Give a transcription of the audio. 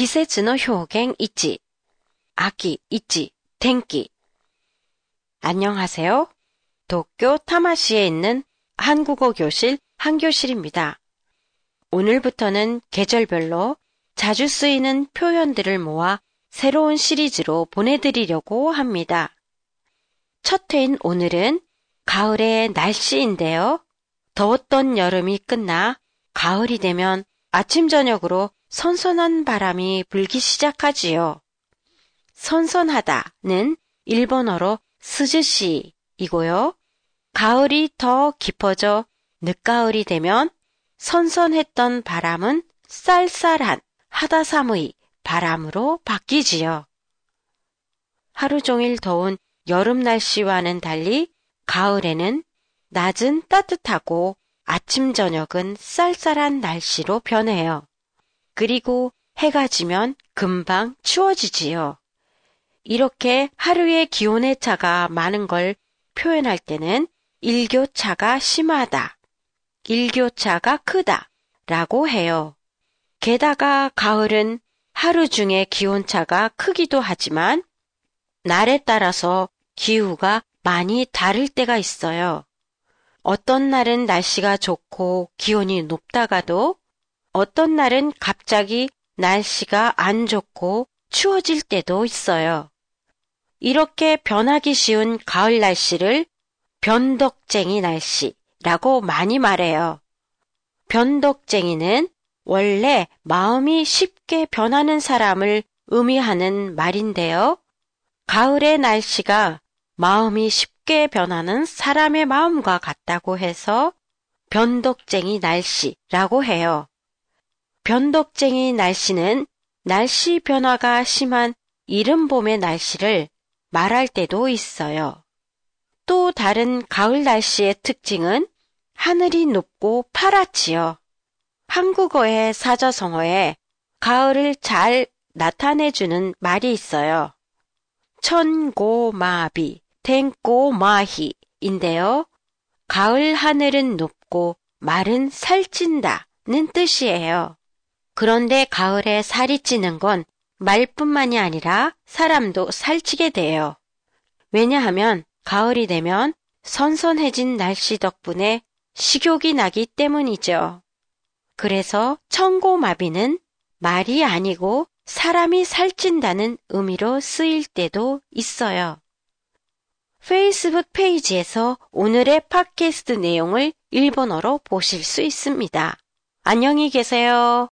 기세츠노 효갱 있지. 아기 있지. 텐기. 안녕하세요. 도쿄 타마시에 있는 한국어 교실 한교실입니다. 오늘부터는 계절별로 자주 쓰이는 표현들을 모아 새로운 시리즈로 보내드리려고 합니다. 첫 회인 오늘은 가을의 날씨인데요. 더웠던 여름이 끝나 가을이 되면 아침 저녁으로 선선한 바람이 불기 시작하지요. 선선하다는 일본어로 스즈시이고요. 가을이 더 깊어져 늦가을이 되면 선선했던 바람은 쌀쌀한 하다사무이 바람으로 바뀌지요. 하루 종일 더운 여름 날씨와는 달리 가을에는 낮은 따뜻하고 아침 저녁은 쌀쌀한 날씨로 변해요. 그리고 해가 지면 금방 추워지지요. 이렇게 하루의 기온의 차가 많은 걸 표현할 때는 일교차가 심하다, 일교차가 크다 라고 해요. 게다가 가을은 하루 중에 기온차가 크기도 하지만 날에 따라서 기후가 많이 다를 때가 있어요. 어떤 날은 날씨가 좋고 기온이 높다가도 어떤 날은 갑자기 날씨가 안 좋고 추워질 때도 있어요. 이렇게 변하기 쉬운 가을 날씨를 변덕쟁이 날씨라고 많이 말해요. 변덕쟁이는 원래 마음이 쉽게 변하는 사람을 의미하는 말인데요. 가을의 날씨가 마음이 쉽게 변하는 사람의 마음과 같다고 해서 변덕쟁이 날씨라고 해요. 변덕쟁이 날씨는 날씨 변화가 심한 이른 봄의 날씨를 말할 때도 있어요. 또 다른 가을 날씨의 특징은 하늘이 높고 파랗지요. 한국어의 사자성어에 가을을 잘 나타내주는 말이 있어요. 천고마비, 탱고마히인데요. 가을 하늘은 높고 말은 살찐다는 뜻이에요. 그런데 가을에 살이 찌는 건 말뿐만이 아니라 사람도 살찌게 돼요. 왜냐하면 가을이 되면 선선해진 날씨 덕분에 식욕이 나기 때문이죠. 그래서 청고마비는 말이 아니고 사람이 살찐다는 의미로 쓰일 때도 있어요. 페이스북 페이지에서 오늘의 팟캐스트 내용을 일본어로 보실 수 있습니다. 안녕히 계세요.